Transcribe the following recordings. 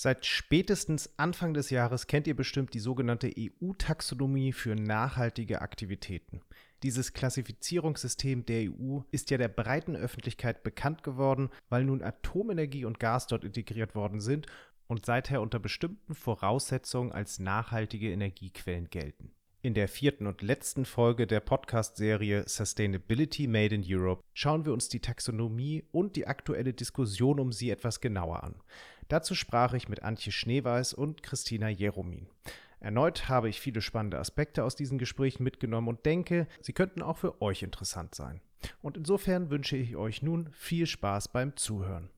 Seit spätestens Anfang des Jahres kennt ihr bestimmt die sogenannte EU-Taxonomie für nachhaltige Aktivitäten. Dieses Klassifizierungssystem der EU ist ja der breiten Öffentlichkeit bekannt geworden, weil nun Atomenergie und Gas dort integriert worden sind und seither unter bestimmten Voraussetzungen als nachhaltige Energiequellen gelten. In der vierten und letzten Folge der Podcast-Serie Sustainability Made in Europe schauen wir uns die Taxonomie und die aktuelle Diskussion um sie etwas genauer an. Dazu sprach ich mit Antje Schneeweiß und Christina Jeromin. Erneut habe ich viele spannende Aspekte aus diesen Gesprächen mitgenommen und denke, sie könnten auch für euch interessant sein. Und insofern wünsche ich euch nun viel Spaß beim Zuhören.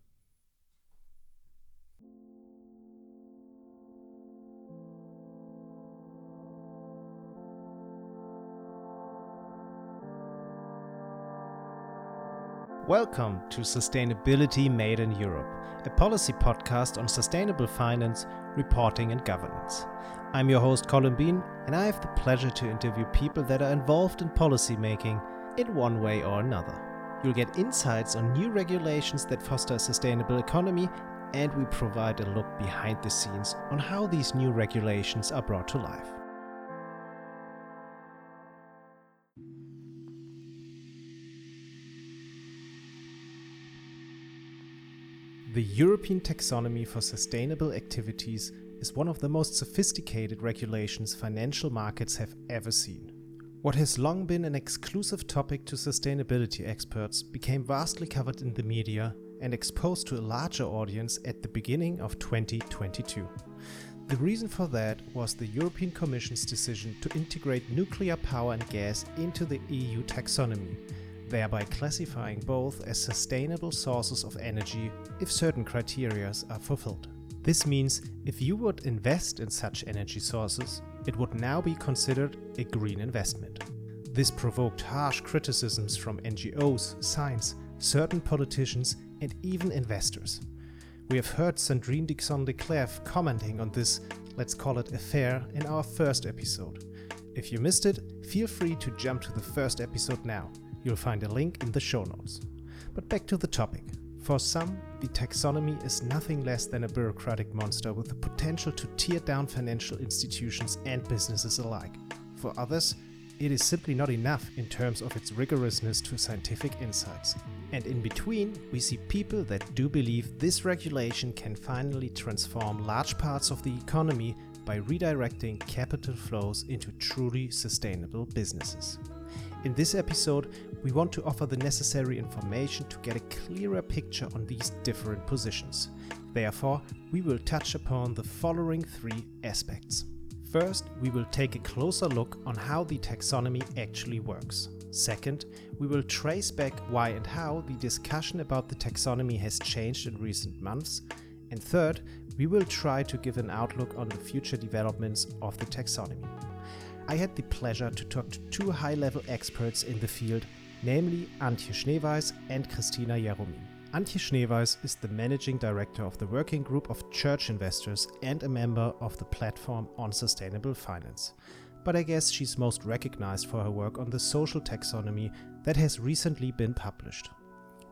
Welcome to Sustainability Made in Europe, a policy podcast on sustainable finance, reporting, and governance. I'm your host, Colin Bean, and I have the pleasure to interview people that are involved in policy making in one way or another. You'll get insights on new regulations that foster a sustainable economy, and we provide a look behind the scenes on how these new regulations are brought to life. The European Taxonomy for Sustainable Activities is one of the most sophisticated regulations financial markets have ever seen. What has long been an exclusive topic to sustainability experts became vastly covered in the media and exposed to a larger audience at the beginning of 2022. The reason for that was the European Commission's decision to integrate nuclear power and gas into the EU taxonomy thereby classifying both as sustainable sources of energy if certain criteria are fulfilled. This means if you would invest in such energy sources, it would now be considered a green investment. This provoked harsh criticisms from NGOs, science, certain politicians, and even investors. We have heard Sandrine Dixson-Declève commenting on this, let's call it affair, in our first episode. If you missed it, feel free to jump to the first episode now. You'll find a link in the show notes. But back to the topic. For some, the taxonomy is nothing less than a bureaucratic monster with the potential to tear down financial institutions and businesses alike. For others, it is simply not enough in terms of its rigorousness to scientific insights. And in between, we see people that do believe this regulation can finally transform large parts of the economy by redirecting capital flows into truly sustainable businesses. In this episode, we want to offer the necessary information to get a clearer picture on these different positions. Therefore, we will touch upon the following three aspects. First, we will take a closer look on how the taxonomy actually works. Second, we will trace back why and how the discussion about the taxonomy has changed in recent months. And third, we will try to give an outlook on the future developments of the taxonomy. I had the pleasure to talk to two high level experts in the field, namely Antje Schneeweiß and Kristina Jeromin. Antje Schneeweiß is the managing director of the working group of church investors and a member of the platform on sustainable finance. But I guess she's most recognized for her work on the social taxonomy that has recently been published.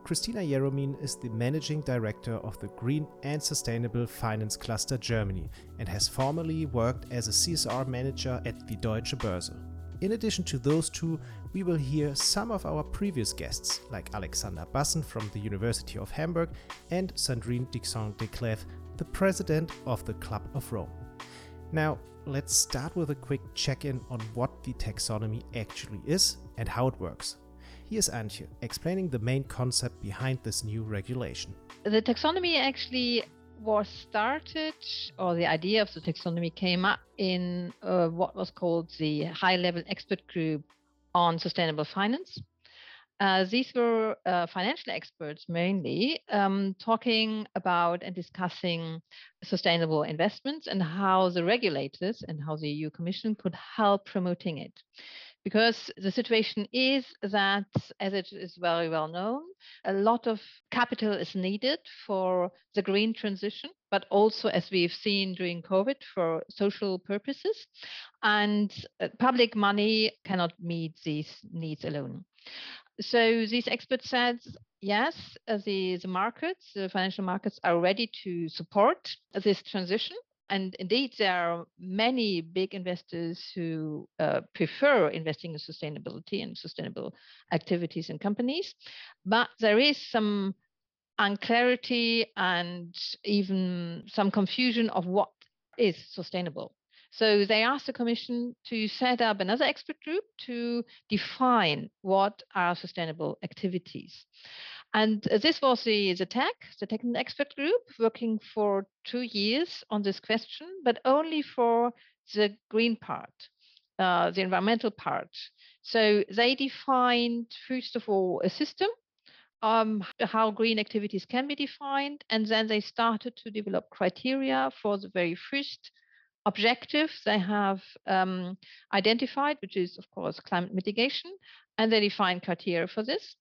Kristina Jeromin is the managing director of the Green and Sustainable Finance Cluster Germany and has formerly worked as a CSR manager at the Deutsche Börse. In addition to those two, we will hear some of our previous guests, like Alexander Bassen from the University of Hamburg and Sandrine Dixson-Declève, the president of the Club of Rome. Now, let's start with a quick check in on what the taxonomy actually is and how it works. Here's Antje explaining the main concept behind this new regulation. The taxonomy actually was started, or the idea of the taxonomy came up in uh, what was called the high level expert group on sustainable finance. Uh, these were uh, financial experts mainly um, talking about and discussing sustainable investments and how the regulators and how the EU Commission could help promoting it because the situation is that, as it is very well known, a lot of capital is needed for the green transition, but also, as we've seen during COVID, for social purposes. And uh, public money cannot meet these needs alone. so these experts said, yes, uh, the, the markets, the financial markets are ready to support this transition. And indeed, there are many big investors who uh, prefer investing in sustainability and sustainable activities and companies. But there is some unclarity and even some confusion of what is sustainable. So they asked the Commission to set up another expert group to define what are sustainable activities. And this was the, the TEG, the technical expert group, working for two years on this question, but only for the green part, uh, the environmental part. So they defined, first of all, a system um, how green activities can be defined. And then they started to develop criteria for the very first objective they have um, identified, which is, of course, climate mitigation. And they defined criteria for this.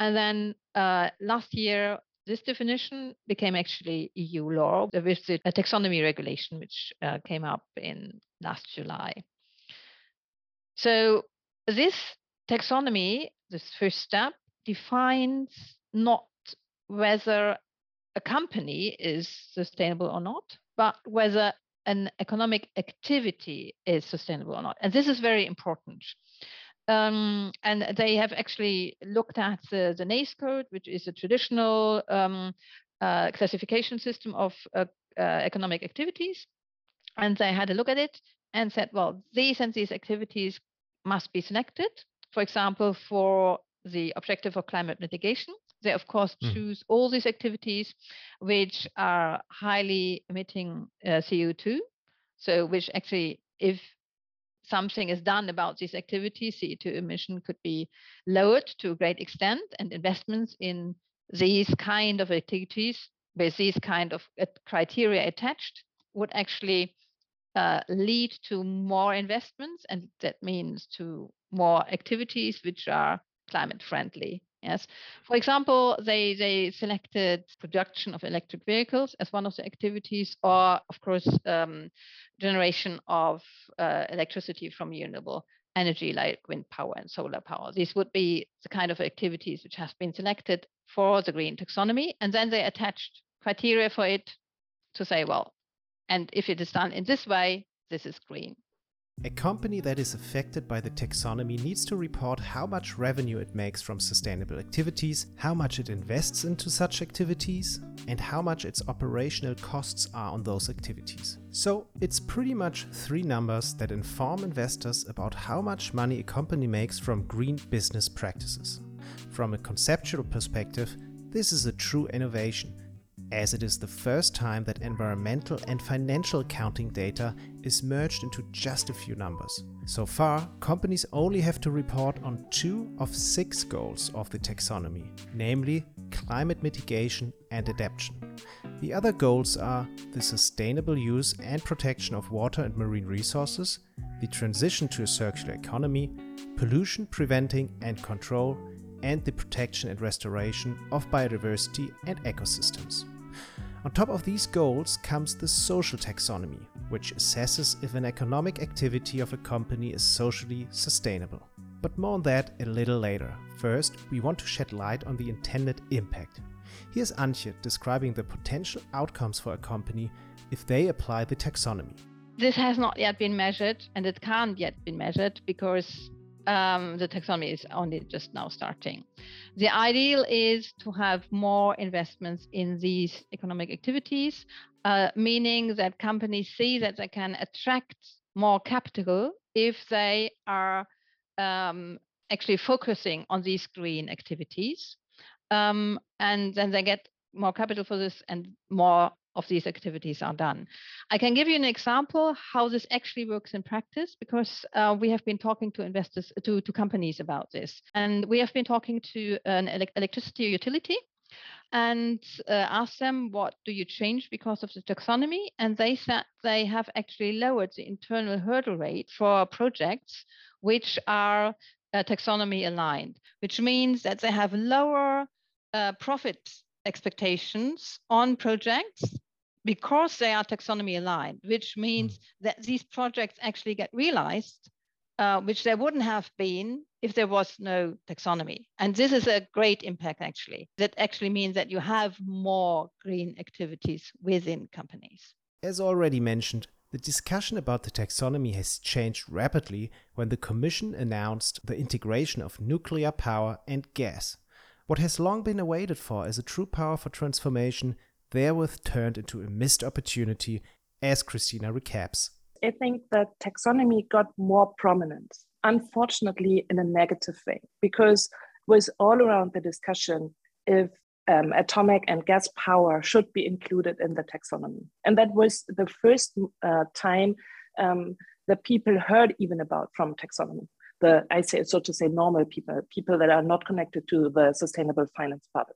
And then uh, last year, this definition became actually EU law with the taxonomy regulation, which uh, came up in last July. So this taxonomy, this first step, defines not whether a company is sustainable or not, but whether an economic activity is sustainable or not. And this is very important. Um, and they have actually looked at the, the NACE code, which is a traditional um, uh, classification system of uh, uh, economic activities. And they had a look at it and said, well, these and these activities must be selected. For example, for the objective of climate mitigation. They, of course, mm. choose all these activities which are highly emitting uh, CO2. So, which actually, if something is done about these activities, CO2 emission could be lowered to a great extent, and investments in these kind of activities with these kind of uh, criteria attached would actually uh, lead to more investments, and that means to more activities which are climate friendly. Yes. For example, they, they selected production of electric vehicles as one of the activities, or of course, um, generation of uh, electricity from renewable energy like wind power and solar power. These would be the kind of activities which have been selected for the green taxonomy. And then they attached criteria for it to say, well, and if it is done in this way, this is green. A company that is affected by the taxonomy needs to report how much revenue it makes from sustainable activities, how much it invests into such activities, and how much its operational costs are on those activities. So, it's pretty much three numbers that inform investors about how much money a company makes from green business practices. From a conceptual perspective, this is a true innovation as it is the first time that environmental and financial accounting data is merged into just a few numbers. So far, companies only have to report on two of six goals of the taxonomy, namely climate mitigation and adaptation. The other goals are the sustainable use and protection of water and marine resources, the transition to a circular economy, pollution preventing and control, and the protection and restoration of biodiversity and ecosystems. On top of these goals comes the social taxonomy, which assesses if an economic activity of a company is socially sustainable. But more on that a little later. First, we want to shed light on the intended impact. Here's Antje describing the potential outcomes for a company if they apply the taxonomy. This has not yet been measured and it can't yet be measured because um, the taxonomy is only just now starting. The ideal is to have more investments in these economic activities, uh, meaning that companies see that they can attract more capital if they are um, actually focusing on these green activities. Um, and then they get more capital for this and more of these activities are done. I can give you an example how this actually works in practice because uh, we have been talking to investors, to, to companies about this. And we have been talking to an electricity utility and uh, asked them, what do you change because of the taxonomy? And they said they have actually lowered the internal hurdle rate for projects which are uh, taxonomy aligned, which means that they have lower uh, expectations on projects because they are taxonomy aligned, which means mm. that these projects actually get realized, uh, which they wouldn't have been if there was no taxonomy. And this is a great impact, actually. That actually means that you have more green activities within companies. As already mentioned, the discussion about the taxonomy has changed rapidly when the Commission announced the integration of nuclear power and gas. What has long been awaited for as a true power for transformation therewith turned into a missed opportunity, as Kristina recaps. I think that taxonomy got more prominent, unfortunately, in a negative way, because was all around the discussion if um, atomic and gas power should be included in the taxonomy. And that was the first uh, time um, that people heard even about from taxonomy. The, I say, so to say, normal people, people that are not connected to the sustainable finance bubble.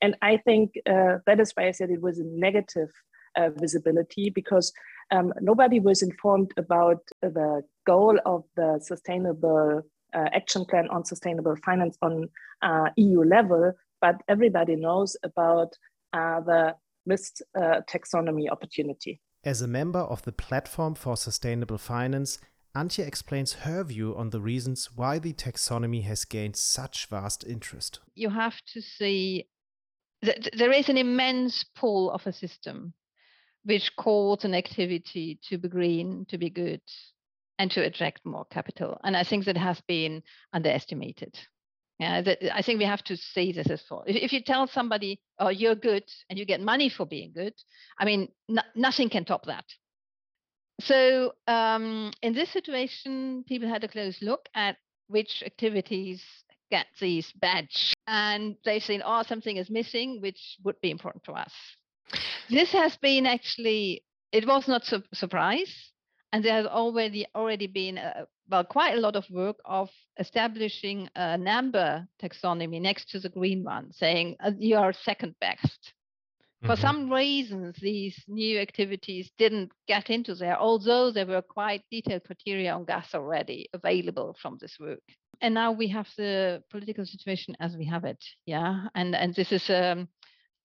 And I think uh, that is why I said it was a negative uh, visibility because um, nobody was informed about the goal of the sustainable uh, action plan on sustainable finance on uh, EU level, but everybody knows about uh, the missed uh, taxonomy opportunity. As a member of the Platform for Sustainable Finance, Antje explains her view on the reasons why the taxonomy has gained such vast interest. You have to see that there is an immense pull of a system which calls an activity to be green, to be good, and to attract more capital. And I think that has been underestimated. Yeah, that, I think we have to see this as for. If, if, you tell somebody, "Oh, you're good," and you get money for being good, I mean, nothing can top that. So um, in this situation, people had a close look at which activities get these badge, and they've seen, "Oh, something is missing," which would be important to us. This has been actually, it was not a surprise. And there has already already been a, well quite a lot of work of establishing an amber taxonomy next to the green one, saying uh, you are second best. For mm-hmm. some reasons, these new activities didn't get into there, although there were quite detailed criteria on gas already available from this work. And now we have the political situation as we have it, yeah. And and this is um,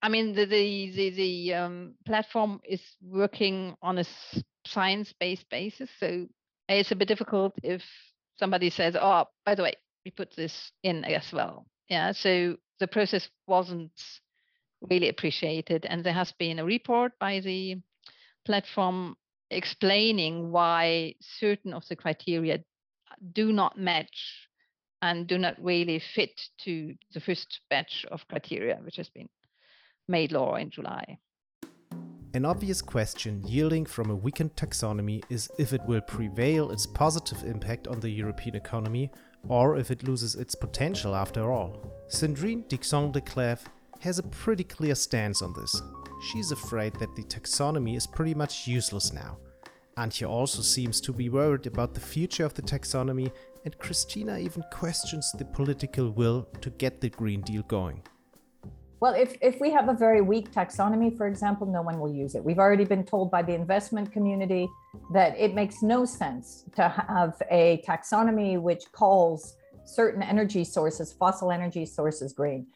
I mean, the the the, the um, platform is working on a science-based basis, so it's a bit difficult if somebody says, "Oh, by the way, we put this in as well." Yeah, so the process wasn't really appreciated, and there has been a report by the platform explaining why certain of the criteria do not match and do not really fit to the first batch of criteria which has been made law in July. An obvious question yielding from a weakened taxonomy is if it will prevail its positive impact on the European economy or if it loses its potential after all. Sandrine Dixson-Declève has a pretty clear stance on this. She's afraid that the taxonomy is pretty much useless now. Antje also seems to be worried about the future of the taxonomy, and Kristina even questions the political will to get the Green Deal going. Well, if, if we have a very weak taxonomy, for example, no one will use it. We've already been told by the investment community that it makes no sense to have a taxonomy which calls certain energy sources, fossil energy sources, green.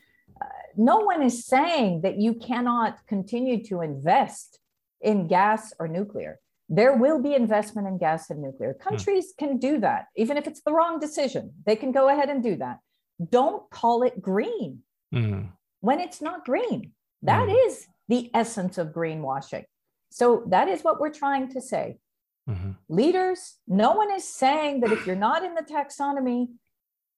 No one is saying that you cannot continue to invest in gas or nuclear. There will be investment in gas and nuclear. Hmm. Countries hmm. can do that, even if it's the wrong decision. They can go ahead and do that. Don't call it green. Hmm when it's not green. That mm. is the essence of greenwashing. So that is what we're trying to say. Mm-hmm. Leaders, no one is saying that if you're not in the taxonomy,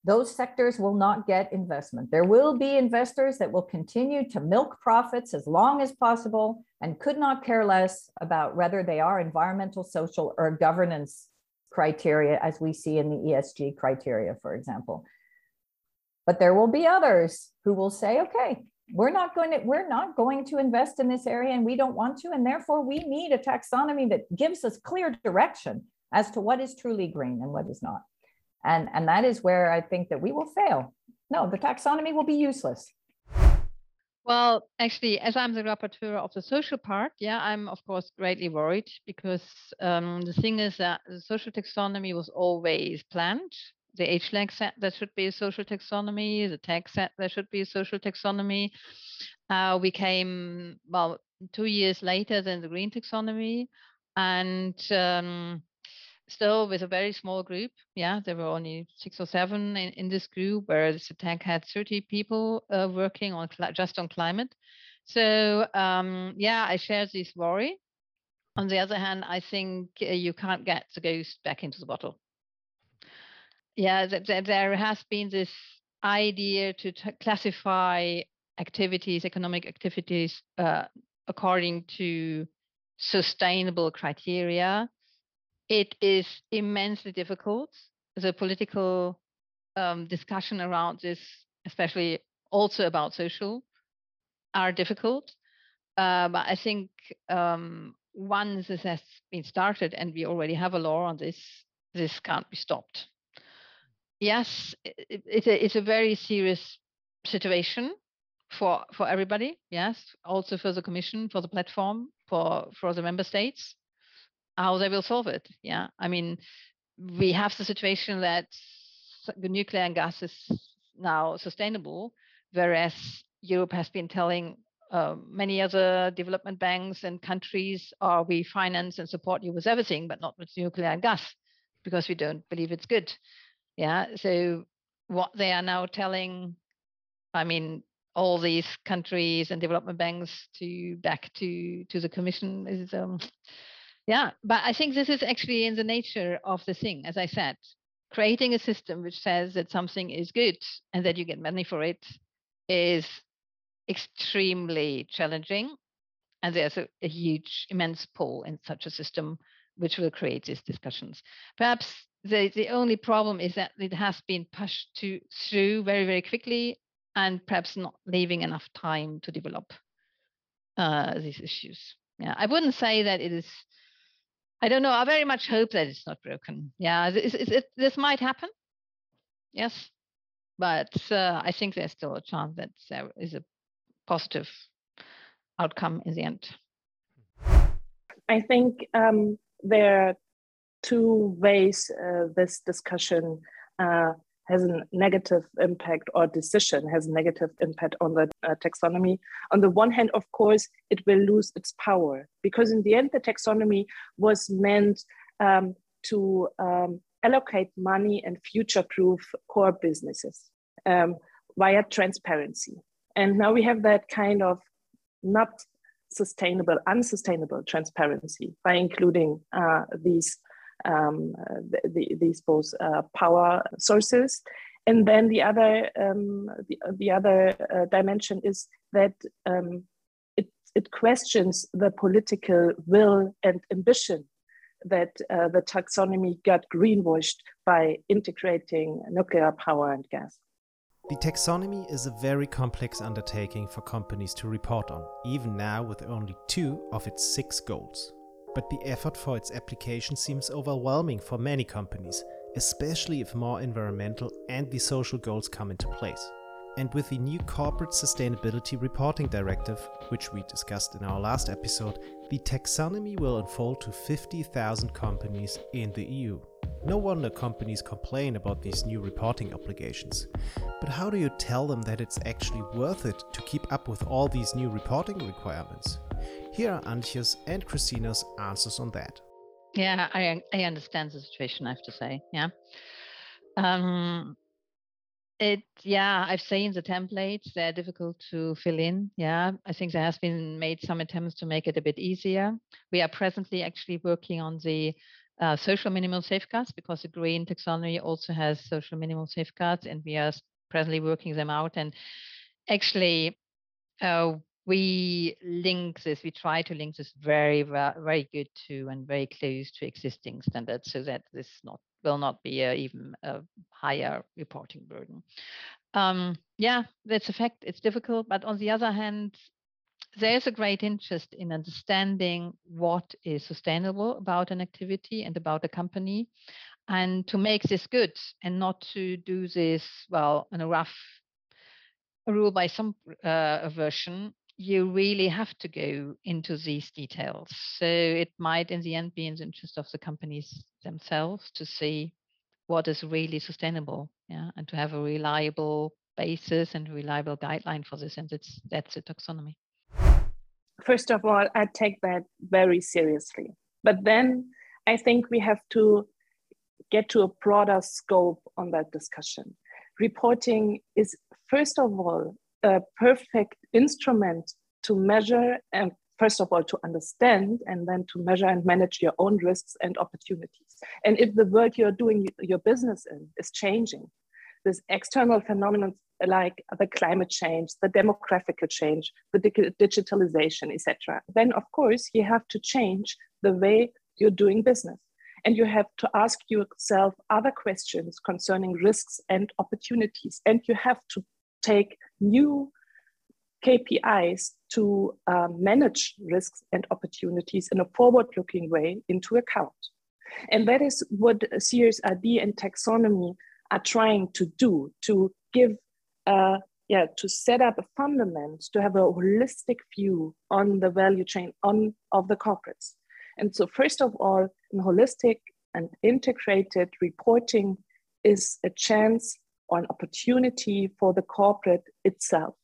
those sectors will not get investment. There will be investors that will continue to milk profits as long as possible and could not care less about whether they are environmental, social, or governance criteria, as we see in the ESG criteria, for example. But there will be others who will say, okay, we're not going to we're not going to invest in this area and we don't want to and therefore we need a taxonomy that gives us clear direction as to what is truly green and what is not and and that is where i think that we will fail no the taxonomy will be useless well actually as i'm the rapporteur of the social part yeah i'm of course greatly worried because um, the thing is that the social taxonomy was always planned the HLEG set, there should be a social taxonomy. The TEG set, there should be a social taxonomy. Uh, we came, well, two years later than the green taxonomy. And um, still with a very small group. Yeah, there were only six or seven in, in this group, whereas the tank had 30 people uh, working on just on climate. So um, yeah, I share this worry. On the other hand, I think uh, you can't get the ghost back into the bottle. Yeah, th- th- there has been this idea to t- classify activities, economic activities, uh, according to sustainable criteria. It is immensely difficult. The political um, discussion around this, especially also about social, are difficult. Uh, but I think um, once this has been started and we already have a law on this, this can't be stopped. Yes, it, it's, a, it's a very serious situation for for everybody. Yes, also for the Commission, for the platform, for for the member states, how they will solve it. Yeah, I mean, we have the situation that the nuclear and gas is now sustainable, whereas Europe has been telling uh, many other development banks and countries, "Are we finance and support you with everything, but not with nuclear and gas, because we don't believe it's good." Yeah. So what they are now telling, I mean, all these countries and development banks to back to to the commission is um, yeah. But I think this is actually in the nature of the thing, as I said, creating a system which says that something is good and that you get money for it is extremely challenging. And there's a, a huge, immense pull in such a system, which will create these discussions. Perhaps the, the only problem is that it has been pushed to, through very, very quickly and perhaps not leaving enough time to develop uh, these issues. Yeah, I wouldn't say that it is. I don't know. I very much hope that it's not broken. Yeah, it, it, it, this might happen. Yes, but uh, I think there's still a chance that there is a positive outcome in the end. I think um, there are two ways uh, this discussion uh, has a negative impact or decision has a negative impact on the uh, taxonomy. On the one hand, of course, it will lose its power because in the end, the taxonomy was meant um, to um, allocate money and future-proof core businesses um, via transparency. And now we have that kind of not sustainable, unsustainable transparency by including uh, these um, the, the, these both uh, power sources. And then the other um, the, the other uh, dimension is that um, it, it questions the political will and ambition that uh, the taxonomy got greenwashed by integrating nuclear power and gas. The taxonomy is a very complex undertaking for companies to report on, even now with only two of its six goals but the effort for its application seems overwhelming for many companies, especially if more environmental and the social goals come into place. And with the new Corporate Sustainability Reporting Directive, which we discussed in our last episode, the taxonomy will unfold to 50,000 companies in the EU. No wonder companies complain about these new reporting obligations. But how do you tell them that it's actually worth it to keep up with all these new reporting requirements? Here are Antje's and Kristina's answers on that. Yeah, I I understand the situation. I have to say, yeah. Um, it yeah, I've seen the templates. They're difficult to fill in. Yeah, I think there has been made some attempts to make it a bit easier. We are presently actually working on the uh, social minimum safeguards because the green taxonomy also has social minimum safeguards, and we are presently working them out. And actually, uh, we link this, we try to link this very, very good to and very close to existing standards so that this not will not be a, even a higher reporting burden. Um, yeah, that's a fact. It's difficult, but on the other hand, there's a great interest in understanding what is sustainable about an activity and about a company, and to make this good and not to do this well in a rough rule by some uh, version you really have to go into these details. So it might, in the end, be in the interest of the companies themselves to see what is really sustainable, yeah, and to have a reliable basis and reliable guideline for this. And it's that's the taxonomy. First of all, I take that very seriously. But then I think we have to get to a broader scope on that discussion. Reporting is, first of all, a perfect instrument to measure and first of all to understand and then to measure and manage your own risks and opportunities. And if the world you're doing your business in is changing this external phenomenon like the climate change the demographic change the digitalization etc then of course you have to change the way you're doing business. And you have to ask yourself other questions concerning risks and opportunities. And you have to take new KPIs to uh, manage risks and opportunities in a forward looking way into account. And that is what CSRD and taxonomy are trying to do to give, uh, yeah, to set up a fundament to have a holistic view on the value chain on, of the corporates. And so, first of all, an holistic and integrated reporting is a chance or an opportunity for the corporate itself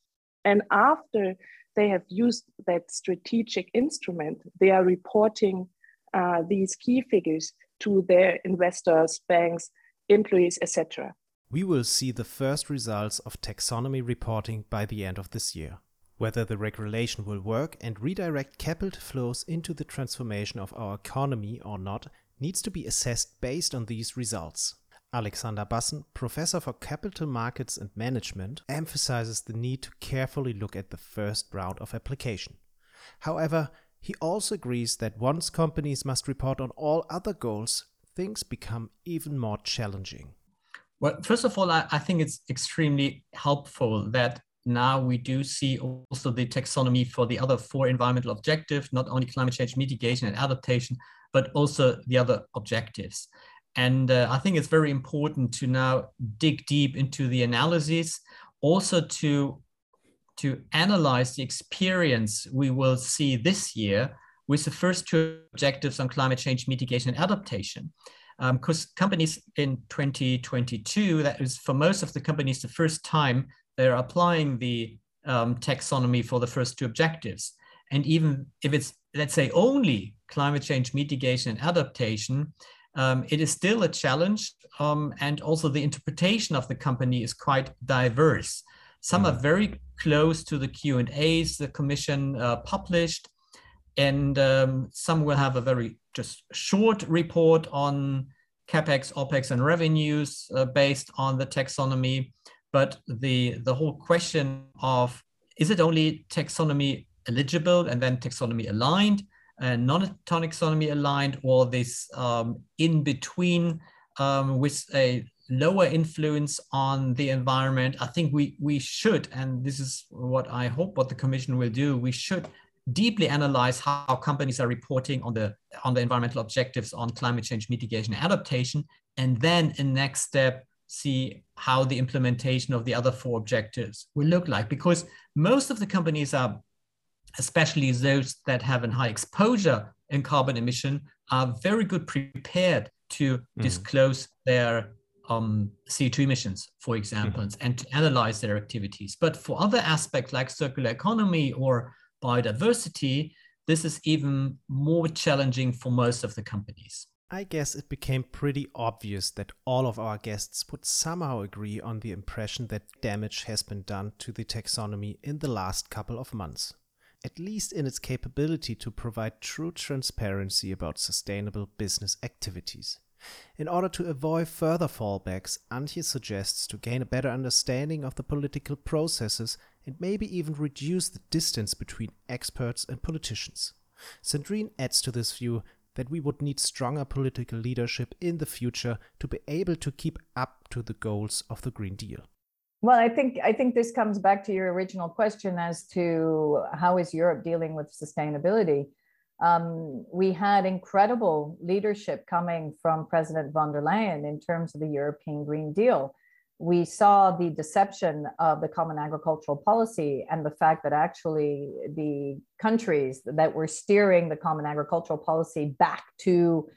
and after they have used that strategic instrument, they are reporting uh, these key figures to their investors, banks, employees, etc. We will see the first results of taxonomy reporting by the end of this year. Whether the regulation will work and redirect capital flows into the transformation of our economy or not needs to be assessed based on these results. Alexander Bassen, professor for capital markets and management, emphasizes the need to carefully look at the first round of application. However, he also agrees that once companies must report on all other goals, things become even more challenging. Well, first of all, I, I think it's extremely helpful that now we do see also the taxonomy for the other four environmental objectives, not only climate change mitigation and adaptation, but also the other objectives. And uh, I think it's very important to now dig deep into the analysis, also to, to analyze the experience we will see this year with the first two objectives on climate change mitigation and adaptation. Because um, companies in 2022, that is for most of the companies the first time they're applying the um, taxonomy for the first two objectives. And even if it's, let's say, only climate change mitigation and adaptation, um, it is still a challenge, um, and also the interpretation of the company is quite diverse. Some mm. are very close to the Q and A's the Commission uh, published, and um, some will have a very just short report on capex, opex, and revenues uh, based on the taxonomy. But the the whole question of is it only taxonomy eligible and then taxonomy aligned? Uh, non-taxonomy aligned or this um, in between um, with a lower influence on the environment. I think we we should, and this is what I hope what the Commission will do. We should deeply analyze how companies are reporting on the on the environmental objectives on climate change mitigation and adaptation, and then in next step see how the implementation of the other four objectives will look like because most of the companies are especially those that have a high exposure in carbon emission, are very good prepared to mm. disclose their um, CO2 emissions, for example, mm. and to analyze their activities. But for other aspects like circular economy or biodiversity, this is even more challenging for most of the companies. I guess it became pretty obvious that all of our guests would somehow agree on the impression that damage has been done to the taxonomy in the last couple of months at least in its capability to provide true transparency about sustainable business activities. In order to avoid further fallbacks, Antje suggests to gain a better understanding of the political processes and maybe even reduce the distance between experts and politicians. Sandrine adds to this view that we would need stronger political leadership in the future to be able to keep up to the goals of the Green Deal. Well, I think I think this comes back to your original question as to how is Europe dealing with sustainability. Um, we had incredible leadership coming from President von der Leyen in terms of the European Green Deal. We saw the deception of the common agricultural policy and the fact that actually the countries that were steering the common agricultural policy back to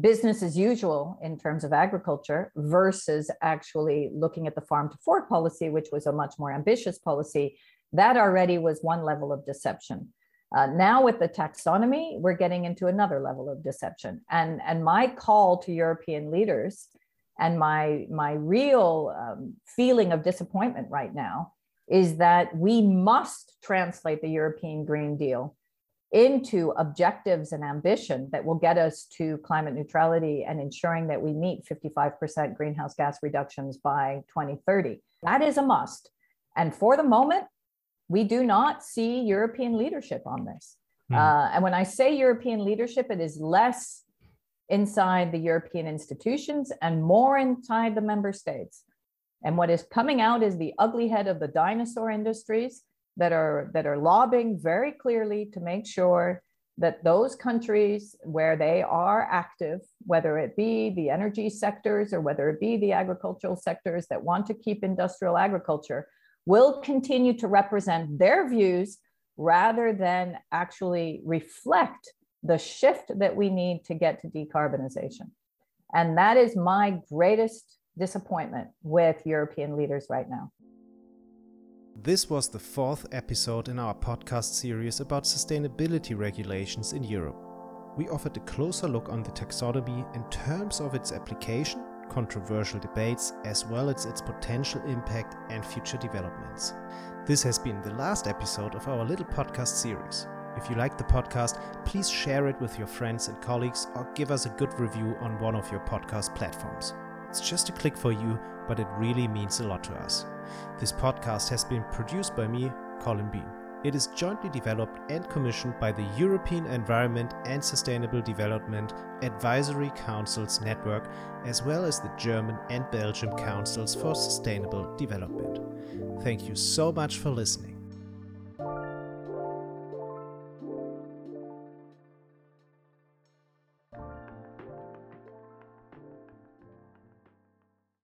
business as usual in terms of agriculture versus actually looking at the farm to fork policy, which was a much more ambitious policy, that already was one level of deception. Uh, now with the taxonomy, we're getting into another level of deception. And, and my call to European leaders and my, my real um, feeling of disappointment right now is that we must translate the European Green Deal into objectives and ambition that will get us to climate neutrality and ensuring that we meet 55% greenhouse gas reductions by 2030. That is a must. And for the moment, we do not see European leadership on this. Mm. Uh, and when I say European leadership, it is less inside the European institutions and more inside the member states. And what is coming out is the ugly head of the dinosaur industries that are that are lobbying very clearly to make sure that those countries where they are active, whether it be the energy sectors or whether it be the agricultural sectors that want to keep industrial agriculture, will continue to represent their views rather than actually reflect the shift that we need to get to decarbonization. And that is my greatest disappointment with European leaders right now. This was the fourth episode in our podcast series about sustainability regulations in Europe. We offered a closer look on the taxonomy in terms of its application, controversial debates, as well as its potential impact and future developments. This has been the last episode of our little podcast series. If you like the podcast, please share it with your friends and colleagues or give us a good review on one of your podcast platforms. It's just a click for you, but it really means a lot to us. This podcast has been produced by me, Colin Bean. It is jointly developed and commissioned by the European Environment and Sustainable Development Advisory Councils Network, as well as the German and Belgian Councils for Sustainable Development. Thank you so much for listening.